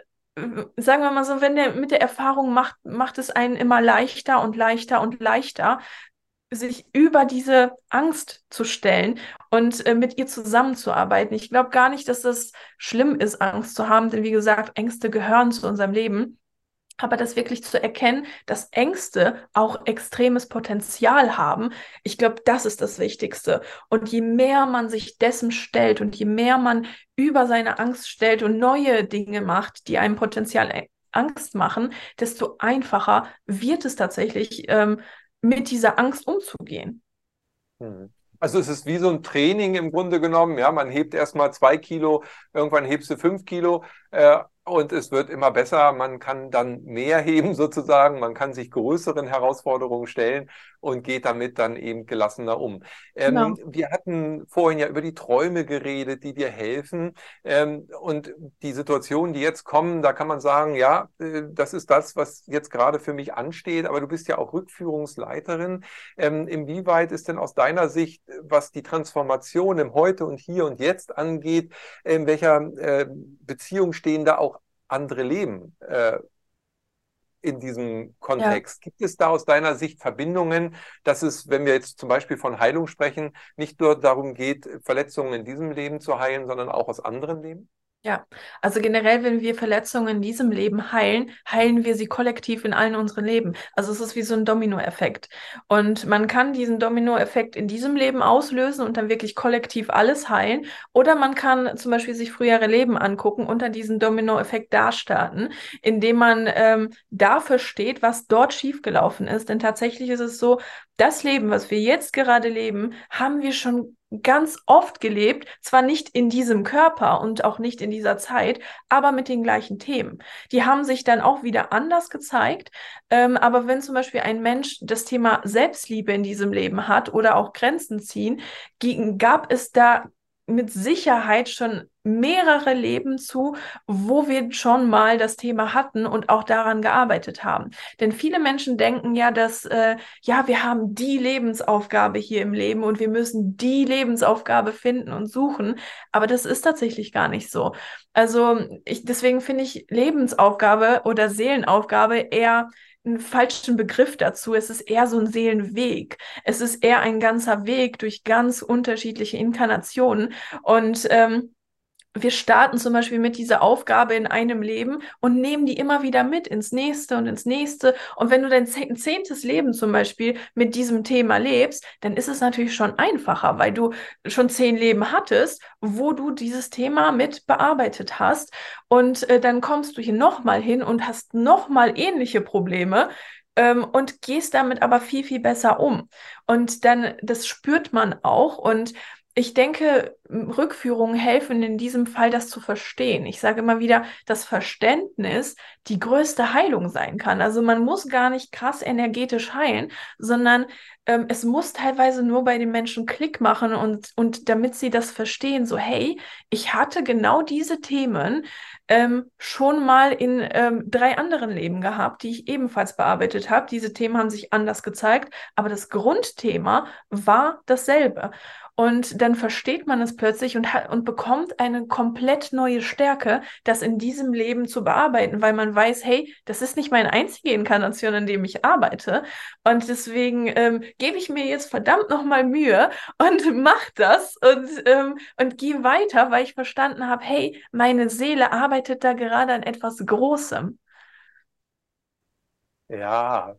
sagen wir mal so, wenn der mit der Erfahrung macht, macht es einen immer leichter und leichter und leichter, sich über diese Angst zu stellen und äh, mit ihr zusammenzuarbeiten. Ich glaube gar nicht, dass das schlimm ist, Angst zu haben, denn wie gesagt, Ängste gehören zu unserem Leben. Aber das wirklich zu erkennen, dass Ängste auch extremes Potenzial haben, ich glaube, das ist das Wichtigste. Und je mehr man sich dessen stellt und je mehr man über seine Angst stellt und neue Dinge macht, die einem Potenzial Angst machen, desto einfacher wird es tatsächlich, ähm, mit dieser Angst umzugehen. Hm. Also es ist wie so ein Training im Grunde genommen. Ja, man hebt erstmal zwei Kilo, irgendwann hebst du fünf Kilo. Äh, und es wird immer besser. Man kann dann mehr heben sozusagen. Man kann sich größeren Herausforderungen stellen und geht damit dann eben gelassener um. Ähm, genau. Wir hatten vorhin ja über die Träume geredet, die dir helfen. Ähm, und die Situationen, die jetzt kommen, da kann man sagen, ja, äh, das ist das, was jetzt gerade für mich ansteht. Aber du bist ja auch Rückführungsleiterin. Ähm, inwieweit ist denn aus deiner Sicht, was die Transformation im Heute und Hier und Jetzt angeht, in welcher äh, Beziehung stehen da auch andere leben äh, in diesem Kontext. Ja. Gibt es da aus deiner Sicht Verbindungen, dass es, wenn wir jetzt zum Beispiel von Heilung sprechen, nicht nur darum geht, Verletzungen in diesem Leben zu heilen, sondern auch aus anderen Leben? Ja, also generell, wenn wir Verletzungen in diesem Leben heilen, heilen wir sie kollektiv in allen unseren Leben. Also es ist wie so ein Dominoeffekt. Und man kann diesen Dominoeffekt in diesem Leben auslösen und dann wirklich kollektiv alles heilen. Oder man kann zum Beispiel sich frühere Leben angucken und dann diesen Dominoeffekt da starten, indem man ähm, dafür steht, was dort schiefgelaufen ist. Denn tatsächlich ist es so, das Leben, was wir jetzt gerade leben, haben wir schon ganz oft gelebt, zwar nicht in diesem Körper und auch nicht in dieser Zeit, aber mit den gleichen Themen. Die haben sich dann auch wieder anders gezeigt. Ähm, aber wenn zum Beispiel ein Mensch das Thema Selbstliebe in diesem Leben hat oder auch Grenzen ziehen, gab es da mit Sicherheit schon mehrere Leben zu, wo wir schon mal das Thema hatten und auch daran gearbeitet haben. Denn viele Menschen denken ja, dass äh, ja, wir haben die Lebensaufgabe hier im Leben und wir müssen die Lebensaufgabe finden und suchen, aber das ist tatsächlich gar nicht so. Also ich, deswegen finde ich Lebensaufgabe oder Seelenaufgabe eher einen falschen Begriff dazu. Es ist eher so ein Seelenweg. Es ist eher ein ganzer Weg durch ganz unterschiedliche Inkarnationen. Und ähm, wir starten zum Beispiel mit dieser Aufgabe in einem Leben und nehmen die immer wieder mit ins nächste und ins nächste. Und wenn du dein zehntes Leben zum Beispiel mit diesem Thema lebst, dann ist es natürlich schon einfacher, weil du schon zehn Leben hattest, wo du dieses Thema mit bearbeitet hast. Und äh, dann kommst du hier nochmal hin und hast nochmal ähnliche Probleme, ähm, und gehst damit aber viel, viel besser um. Und dann, das spürt man auch. Und ich denke, Rückführungen helfen in diesem Fall, das zu verstehen. Ich sage immer wieder, dass Verständnis die größte Heilung sein kann. Also man muss gar nicht krass energetisch heilen, sondern ähm, es muss teilweise nur bei den Menschen Klick machen und, und damit sie das verstehen, so hey, ich hatte genau diese Themen ähm, schon mal in ähm, drei anderen Leben gehabt, die ich ebenfalls bearbeitet habe. Diese Themen haben sich anders gezeigt, aber das Grundthema war dasselbe. Und dann versteht man es plötzlich und, und bekommt eine komplett neue Stärke, das in diesem Leben zu bearbeiten, weil man weiß, hey, das ist nicht meine einzige Inkarnation, in dem ich arbeite. Und deswegen ähm, gebe ich mir jetzt verdammt nochmal Mühe und mach das und, ähm, und gehe weiter, weil ich verstanden habe, hey, meine Seele arbeitet da gerade an etwas Großem. Ja,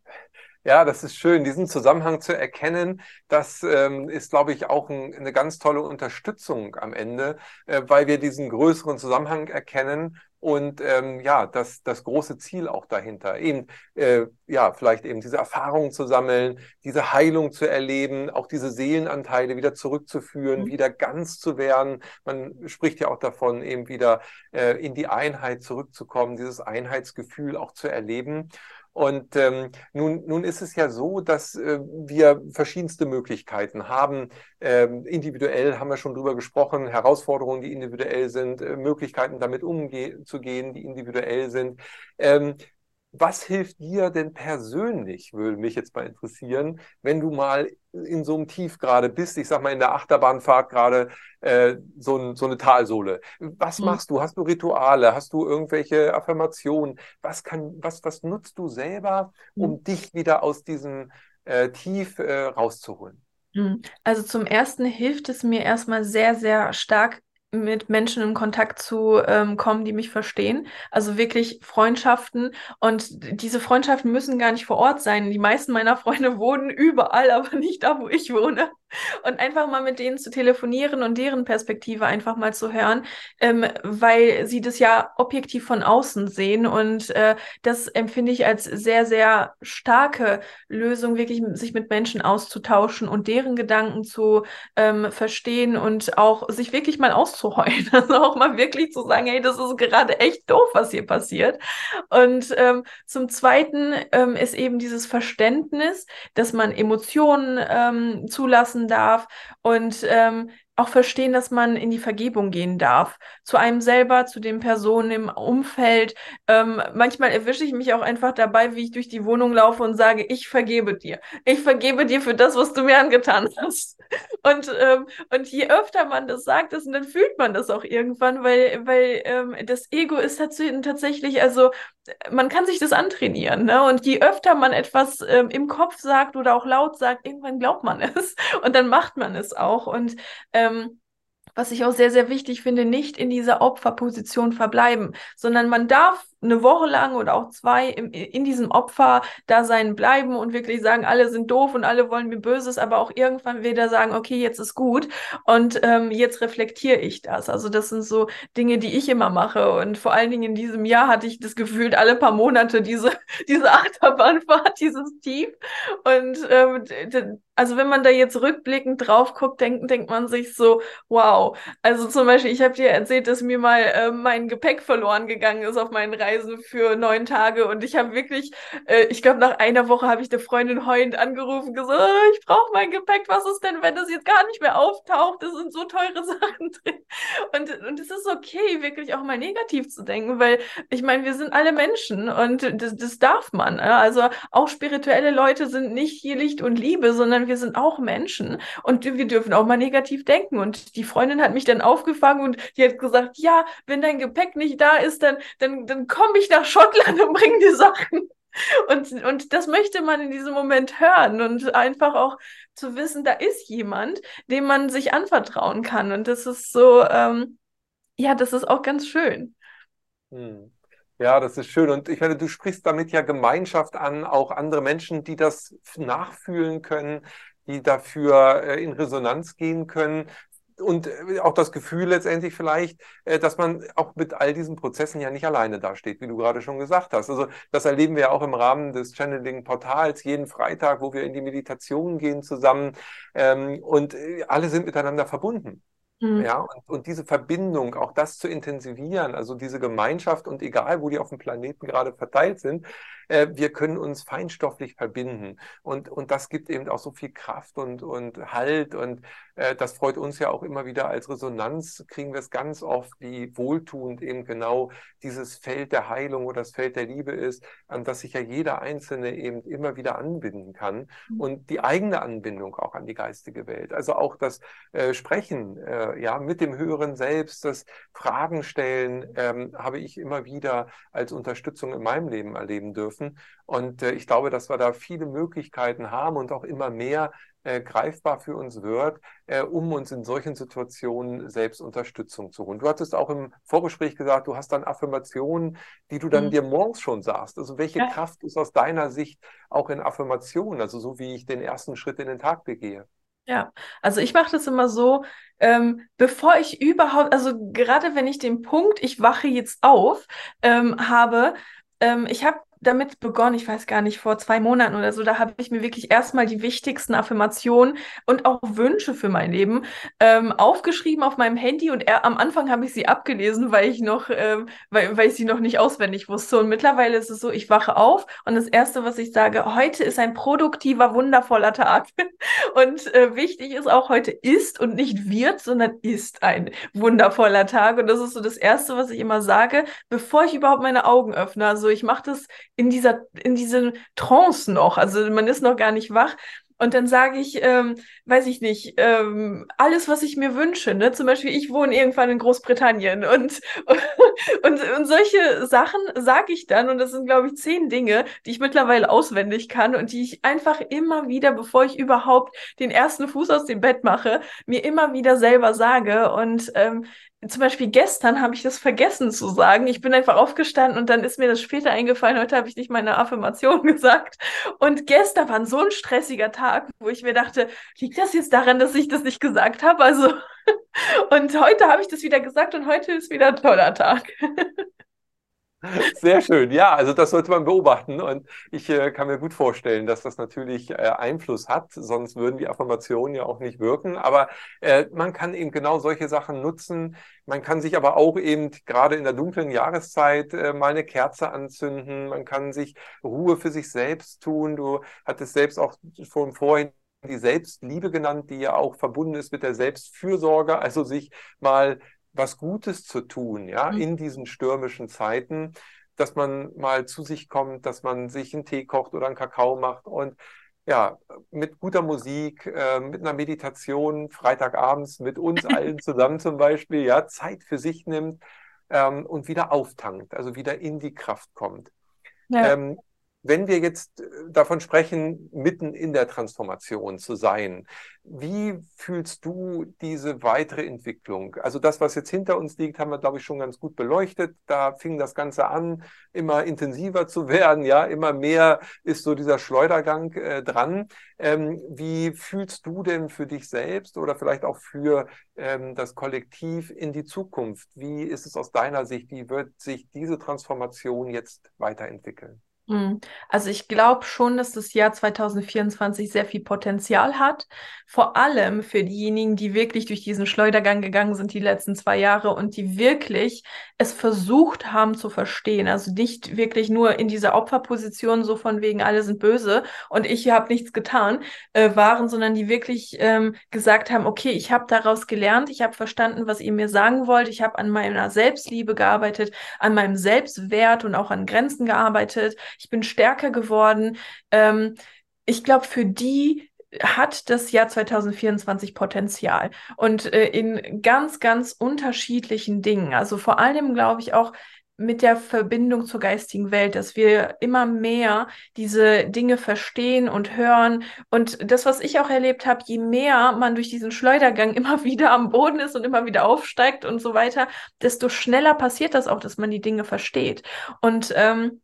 ja, das ist schön, diesen Zusammenhang zu erkennen. Das ähm, ist, glaube ich, auch ein, eine ganz tolle Unterstützung am Ende, äh, weil wir diesen größeren Zusammenhang erkennen und ähm, ja, das, das große Ziel auch dahinter, eben äh, ja, vielleicht eben diese Erfahrungen zu sammeln, diese Heilung zu erleben, auch diese Seelenanteile wieder zurückzuführen, mhm. wieder ganz zu werden. Man spricht ja auch davon, eben wieder äh, in die Einheit zurückzukommen, dieses Einheitsgefühl auch zu erleben. Und ähm, nun, nun ist es ja so, dass äh, wir verschiedenste Möglichkeiten haben. Ähm, individuell haben wir schon drüber gesprochen, Herausforderungen, die individuell sind, äh, Möglichkeiten damit umzugehen, die individuell sind. Ähm, was hilft dir denn persönlich, würde mich jetzt mal interessieren, wenn du mal in so einem Tief gerade bist, ich sag mal in der Achterbahnfahrt gerade äh, so, ein, so, eine Talsohle. Was mhm. machst du? Hast du Rituale? Hast du irgendwelche Affirmationen? Was, kann, was, was nutzt du selber, um mhm. dich wieder aus diesem äh, Tief äh, rauszuholen? Mhm. Also zum Ersten hilft es mir erstmal sehr, sehr stark, mit Menschen in Kontakt zu ähm, kommen, die mich verstehen. Also wirklich Freundschaften. Und diese Freundschaften müssen gar nicht vor Ort sein. Die meisten meiner Freunde wohnen überall, aber nicht da, wo ich wohne und einfach mal mit denen zu telefonieren und deren Perspektive einfach mal zu hören, ähm, weil sie das ja objektiv von außen sehen und äh, das empfinde ich als sehr, sehr starke Lösung, wirklich sich mit Menschen auszutauschen und deren Gedanken zu ähm, verstehen und auch sich wirklich mal auszuheulen, also auch mal wirklich zu sagen, hey, das ist gerade echt doof, was hier passiert. Und ähm, zum Zweiten ähm, ist eben dieses Verständnis, dass man Emotionen ähm, zulassen darf und ähm, auch verstehen, dass man in die Vergebung gehen darf. Zu einem selber, zu den Personen im Umfeld. Ähm, manchmal erwische ich mich auch einfach dabei, wie ich durch die Wohnung laufe und sage, ich vergebe dir. Ich vergebe dir für das, was du mir angetan hast. Und, ähm, und je öfter man das sagt, dann fühlt man das auch irgendwann, weil, weil ähm, das Ego ist tatsächlich, also man kann sich das antrainieren. Ne? Und je öfter man etwas ähm, im Kopf sagt oder auch laut sagt, irgendwann glaubt man es. Und dann macht man es auch. Und ähm, was ich auch sehr, sehr wichtig finde, nicht in dieser Opferposition verbleiben, sondern man darf eine Woche lang oder auch zwei im, in diesem Opfer-Dasein bleiben und wirklich sagen, alle sind doof und alle wollen mir Böses, aber auch irgendwann wieder sagen, okay, jetzt ist gut und ähm, jetzt reflektiere ich das. Also das sind so Dinge, die ich immer mache und vor allen Dingen in diesem Jahr hatte ich das Gefühl, alle paar Monate diese, diese Achterbahnfahrt, dieses Tief und ähm, also wenn man da jetzt rückblickend drauf guckt, denkt, denkt man sich so, wow. Also zum Beispiel, ich habe dir erzählt, dass mir mal äh, mein Gepäck verloren gegangen ist auf meinen Reisen Reisen für neun Tage und ich habe wirklich, äh, ich glaube, nach einer Woche habe ich der Freundin heulend angerufen, gesagt, oh, ich brauche mein Gepäck, was ist denn, wenn das jetzt gar nicht mehr auftaucht? Das sind so teure Sachen drin. Und, und es ist okay, wirklich auch mal negativ zu denken, weil ich meine, wir sind alle Menschen und das, das darf man. Ja? Also auch spirituelle Leute sind nicht hier Licht und Liebe, sondern wir sind auch Menschen und wir dürfen auch mal negativ denken. Und die Freundin hat mich dann aufgefangen und die hat gesagt, ja, wenn dein Gepäck nicht da ist, dann, dann, dann komme ich nach Schottland und bringe die Sachen. Und, und das möchte man in diesem Moment hören und einfach auch zu wissen, da ist jemand, dem man sich anvertrauen kann. Und das ist so, ähm, ja, das ist auch ganz schön. Hm. Ja, das ist schön. Und ich meine, du sprichst damit ja Gemeinschaft an, auch andere Menschen, die das nachfühlen können, die dafür äh, in Resonanz gehen können und äh, auch das Gefühl letztendlich vielleicht, äh, dass man auch mit all diesen Prozessen ja nicht alleine dasteht, wie du gerade schon gesagt hast. Also das erleben wir ja auch im Rahmen des Channeling-Portals jeden Freitag, wo wir in die Meditation gehen zusammen ähm, und äh, alle sind miteinander verbunden. Mhm. Ja, und, und diese Verbindung, auch das zu intensivieren, also diese Gemeinschaft und egal, wo die auf dem Planeten gerade verteilt sind, äh, wir können uns feinstofflich verbinden. Und, und das gibt eben auch so viel Kraft und, und Halt. Und äh, das freut uns ja auch immer wieder als Resonanz, kriegen wir es ganz oft, wie wohltuend eben genau dieses Feld der Heilung oder das Feld der Liebe ist, an das sich ja jeder Einzelne eben immer wieder anbinden kann. Mhm. Und die eigene Anbindung auch an die geistige Welt. Also auch das äh, Sprechen äh, ja, mit dem höheren Selbst, das Fragen stellen, ähm, habe ich immer wieder als Unterstützung in meinem Leben erleben dürfen. Und äh, ich glaube, dass wir da viele Möglichkeiten haben und auch immer mehr äh, greifbar für uns wird, äh, um uns in solchen Situationen selbst Unterstützung zu holen. Du hattest auch im Vorgespräch gesagt, du hast dann Affirmationen, die du dann mhm. dir morgens schon sagst. Also welche ja. Kraft ist aus deiner Sicht auch in Affirmationen, also so wie ich den ersten Schritt in den Tag begehe? Ja, also ich mache das immer so, ähm, bevor ich überhaupt, also gerade wenn ich den Punkt, ich wache jetzt auf, ähm, habe, ähm, ich habe damit begonnen, ich weiß gar nicht, vor zwei Monaten oder so, da habe ich mir wirklich erstmal die wichtigsten Affirmationen und auch Wünsche für mein Leben ähm, aufgeschrieben auf meinem Handy und er, am Anfang habe ich sie abgelesen, weil ich noch, ähm, weil, weil ich sie noch nicht auswendig wusste. Und mittlerweile ist es so, ich wache auf und das Erste, was ich sage, heute ist ein produktiver, wundervoller Tag. und äh, wichtig ist auch, heute ist und nicht wird, sondern ist ein wundervoller Tag. Und das ist so das Erste, was ich immer sage, bevor ich überhaupt meine Augen öffne. Also ich mache das in dieser, in diesem Trance noch. Also man ist noch gar nicht wach. Und dann sage ich, ähm, weiß ich nicht, ähm, alles, was ich mir wünsche. Ne? Zum Beispiel, ich wohne irgendwann in Großbritannien und, und, und solche Sachen sage ich dann. Und das sind, glaube ich, zehn Dinge, die ich mittlerweile auswendig kann und die ich einfach immer wieder, bevor ich überhaupt den ersten Fuß aus dem Bett mache, mir immer wieder selber sage. Und ähm, zum Beispiel gestern habe ich das vergessen zu sagen. Ich bin einfach aufgestanden und dann ist mir das später eingefallen. Heute habe ich nicht meine Affirmation gesagt. Und gestern war so ein stressiger Tag, wo ich mir dachte, liegt das jetzt daran, dass ich das nicht gesagt habe? Also, und heute habe ich das wieder gesagt und heute ist wieder ein toller Tag. Sehr schön. Ja, also das sollte man beobachten. Und ich äh, kann mir gut vorstellen, dass das natürlich äh, Einfluss hat. Sonst würden die Affirmationen ja auch nicht wirken. Aber äh, man kann eben genau solche Sachen nutzen. Man kann sich aber auch eben gerade in der dunklen Jahreszeit äh, mal eine Kerze anzünden. Man kann sich Ruhe für sich selbst tun. Du hattest selbst auch schon vorhin die Selbstliebe genannt, die ja auch verbunden ist mit der Selbstfürsorge, also sich mal was Gutes zu tun, ja, mhm. in diesen stürmischen Zeiten, dass man mal zu sich kommt, dass man sich einen Tee kocht oder einen Kakao macht und ja, mit guter Musik, äh, mit einer Meditation, Freitagabends mit uns allen zusammen zum Beispiel, ja, Zeit für sich nimmt ähm, und wieder auftankt, also wieder in die Kraft kommt. Ja. Ähm, wenn wir jetzt äh, davon sprechen, mitten in der Transformation zu sein, wie fühlst du diese weitere Entwicklung? Also das, was jetzt hinter uns liegt, haben wir, glaube ich, schon ganz gut beleuchtet. Da fing das Ganze an, immer intensiver zu werden. Ja, immer mehr ist so dieser Schleudergang äh, dran. Ähm, wie fühlst du denn für dich selbst oder vielleicht auch für ähm, das Kollektiv in die Zukunft? Wie ist es aus deiner Sicht? Wie wird sich diese Transformation jetzt weiterentwickeln? Hm. Also ich glaube schon, dass das Jahr 2024 sehr viel Potenzial hat. Vor allem für diejenigen, die wirklich durch diesen Schleudergang gegangen sind die letzten zwei Jahre und die wirklich es versucht haben zu verstehen. Also nicht wirklich nur in dieser Opferposition, so von wegen, alle sind böse und ich habe nichts getan, äh, waren, sondern die wirklich ähm, gesagt haben, okay, ich habe daraus gelernt, ich habe verstanden, was ihr mir sagen wollt, ich habe an meiner Selbstliebe gearbeitet, an meinem Selbstwert und auch an Grenzen gearbeitet ich bin stärker geworden. Ähm, ich glaube, für die hat das Jahr 2024 Potenzial und äh, in ganz, ganz unterschiedlichen Dingen. Also vor allem glaube ich auch mit der Verbindung zur geistigen Welt, dass wir immer mehr diese Dinge verstehen und hören. Und das, was ich auch erlebt habe, je mehr man durch diesen Schleudergang immer wieder am Boden ist und immer wieder aufsteigt und so weiter, desto schneller passiert das auch, dass man die Dinge versteht. Und ähm,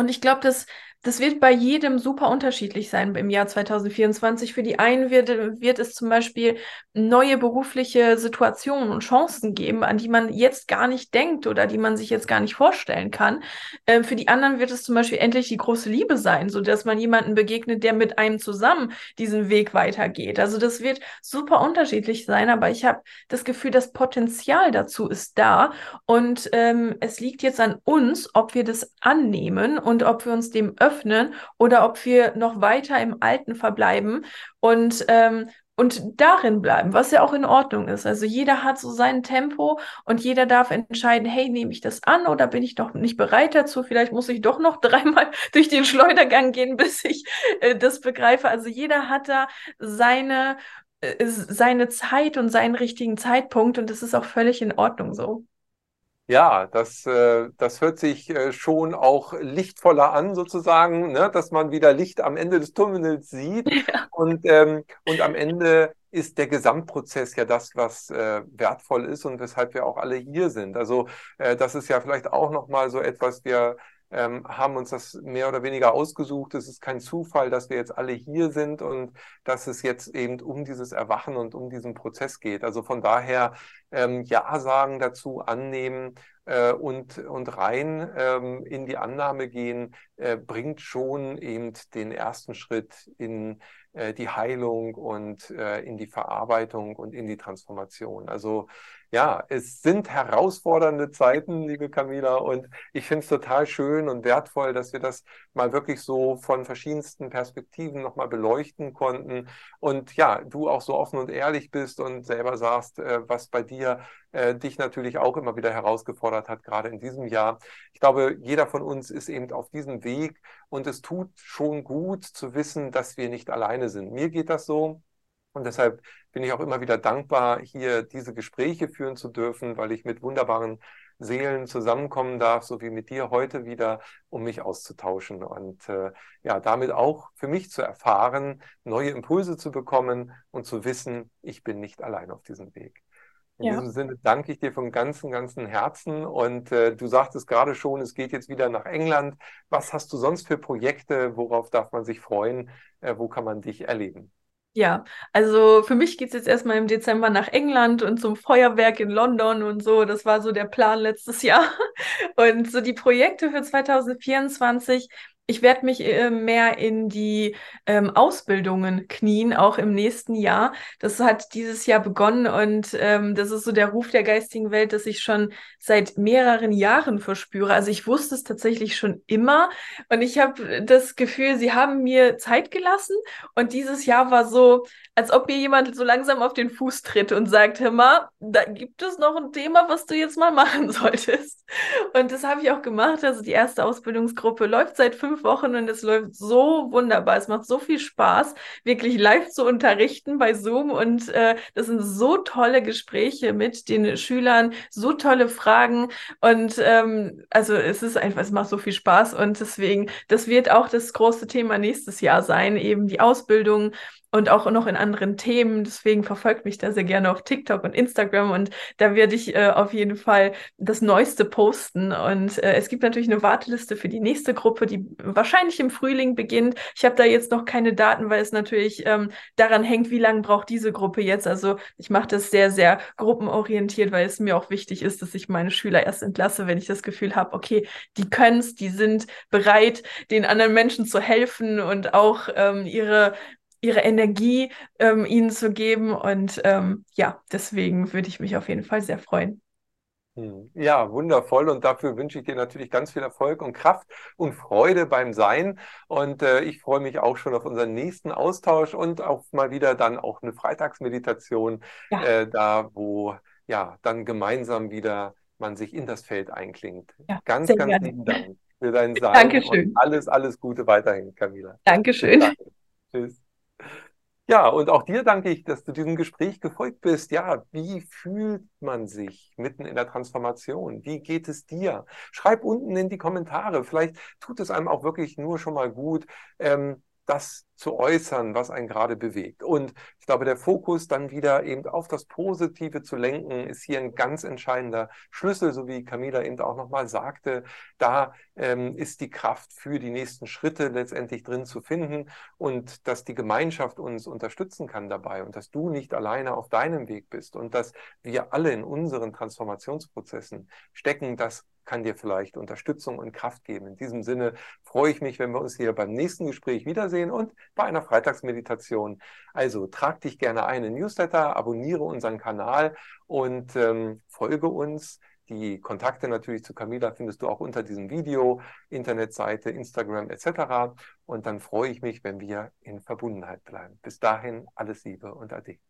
und ich glaube, dass das wird bei jedem super unterschiedlich sein im Jahr 2024. Für die einen wird, wird es zum Beispiel neue berufliche Situationen und Chancen geben, an die man jetzt gar nicht denkt oder die man sich jetzt gar nicht vorstellen kann. Ähm, für die anderen wird es zum Beispiel endlich die große Liebe sein, so dass man jemanden begegnet, der mit einem zusammen diesen Weg weitergeht. Also das wird super unterschiedlich sein, aber ich habe das Gefühl, das Potenzial dazu ist da und ähm, es liegt jetzt an uns, ob wir das annehmen und ob wir uns dem öffnen öffnen oder ob wir noch weiter im Alten verbleiben und, ähm, und darin bleiben, was ja auch in Ordnung ist. Also jeder hat so sein Tempo und jeder darf entscheiden, hey, nehme ich das an oder bin ich doch nicht bereit dazu? Vielleicht muss ich doch noch dreimal durch den Schleudergang gehen, bis ich äh, das begreife. Also jeder hat da seine äh, seine Zeit und seinen richtigen Zeitpunkt und das ist auch völlig in Ordnung so. Ja, das, äh, das hört sich äh, schon auch lichtvoller an, sozusagen, ne? dass man wieder Licht am Ende des Tunnels sieht. Ja. Und, ähm, und am Ende ist der Gesamtprozess ja das, was äh, wertvoll ist und weshalb wir auch alle hier sind. Also äh, das ist ja vielleicht auch nochmal so etwas, wir ähm, haben uns das mehr oder weniger ausgesucht. Es ist kein Zufall, dass wir jetzt alle hier sind und dass es jetzt eben um dieses Erwachen und um diesen Prozess geht. Also von daher ähm, Ja sagen dazu, annehmen äh, und, und rein ähm, in die Annahme gehen, äh, bringt schon eben den ersten Schritt in die Heilung und äh, in die Verarbeitung und in die Transformation. Also ja, es sind herausfordernde Zeiten, liebe Camila, und ich finde es total schön und wertvoll, dass wir das mal wirklich so von verschiedensten Perspektiven nochmal beleuchten konnten. Und ja, du auch so offen und ehrlich bist und selber sagst, äh, was bei dir äh, dich natürlich auch immer wieder herausgefordert hat, gerade in diesem Jahr. Ich glaube, jeder von uns ist eben auf diesem Weg und es tut schon gut zu wissen, dass wir nicht alleine sind. Mir geht das so. Und deshalb bin ich auch immer wieder dankbar, hier diese Gespräche führen zu dürfen, weil ich mit wunderbaren Seelen zusammenkommen darf, so wie mit dir heute wieder, um mich auszutauschen und äh, ja, damit auch für mich zu erfahren, neue Impulse zu bekommen und zu wissen, ich bin nicht allein auf diesem Weg. In ja. diesem Sinne danke ich dir von ganzem, ganzem Herzen. Und äh, du sagtest gerade schon, es geht jetzt wieder nach England. Was hast du sonst für Projekte? Worauf darf man sich freuen? Äh, wo kann man dich erleben? Ja, also für mich geht es jetzt erstmal im Dezember nach England und zum Feuerwerk in London und so. Das war so der Plan letztes Jahr. Und so die Projekte für 2024 ich werde mich äh, mehr in die ähm, Ausbildungen knien, auch im nächsten Jahr. Das hat dieses Jahr begonnen und ähm, das ist so der Ruf der geistigen Welt, dass ich schon seit mehreren Jahren verspüre. Also ich wusste es tatsächlich schon immer und ich habe das Gefühl, sie haben mir Zeit gelassen und dieses Jahr war so, als ob mir jemand so langsam auf den Fuß tritt und sagt, hör mal, da gibt es noch ein Thema, was du jetzt mal machen solltest. Und das habe ich auch gemacht. Also die erste Ausbildungsgruppe läuft seit fünf Wochen und es läuft so wunderbar. Es macht so viel Spaß, wirklich live zu unterrichten bei Zoom. Und äh, das sind so tolle Gespräche mit den Schülern, so tolle Fragen. Und ähm, also es ist einfach, es macht so viel Spaß. Und deswegen, das wird auch das große Thema nächstes Jahr sein, eben die Ausbildung und auch noch in anderen Themen. Deswegen verfolgt mich da sehr gerne auf TikTok und Instagram und da werde ich äh, auf jeden Fall das Neueste posten. Und äh, es gibt natürlich eine Warteliste für die nächste Gruppe, die wahrscheinlich im Frühling beginnt. Ich habe da jetzt noch keine Daten, weil es natürlich ähm, daran hängt, wie lange braucht diese Gruppe jetzt. Also ich mache das sehr, sehr gruppenorientiert, weil es mir auch wichtig ist, dass ich meine Schüler erst entlasse, wenn ich das Gefühl habe, okay, die können es, die sind bereit, den anderen Menschen zu helfen und auch ähm, ihre ihre Energie ähm, ihnen zu geben. Und ähm, ja, deswegen würde ich mich auf jeden Fall sehr freuen. Hm. Ja, wundervoll. Und dafür wünsche ich dir natürlich ganz viel Erfolg und Kraft und Freude beim Sein. Und äh, ich freue mich auch schon auf unseren nächsten Austausch und auch mal wieder dann auch eine Freitagsmeditation, ja. äh, da wo ja dann gemeinsam wieder man sich in das Feld einklingt. Ja, ganz, ganz gerne. lieben Dank für dein Sein. Dankeschön. Und alles, alles Gute weiterhin, Camila. Dankeschön. Danke. Tschüss. Ja, und auch dir danke ich, dass du diesem Gespräch gefolgt bist. Ja, wie fühlt man sich mitten in der Transformation? Wie geht es dir? Schreib unten in die Kommentare. Vielleicht tut es einem auch wirklich nur schon mal gut, ähm, das zu äußern, was einen gerade bewegt. Und ich glaube, der Fokus dann wieder eben auf das Positive zu lenken, ist hier ein ganz entscheidender Schlüssel, so wie Camila eben auch nochmal sagte. Da ähm, ist die Kraft für die nächsten Schritte letztendlich drin zu finden und dass die Gemeinschaft uns unterstützen kann dabei und dass du nicht alleine auf deinem Weg bist und dass wir alle in unseren Transformationsprozessen stecken, das kann dir vielleicht Unterstützung und Kraft geben. In diesem Sinne freue ich mich, wenn wir uns hier beim nächsten Gespräch wiedersehen und bei einer Freitagsmeditation. Also trag dich gerne ein in Newsletter, abonniere unseren Kanal und ähm, folge uns. Die Kontakte natürlich zu Camila findest du auch unter diesem Video, Internetseite, Instagram etc. Und dann freue ich mich, wenn wir in Verbundenheit bleiben. Bis dahin alles Liebe und Ade.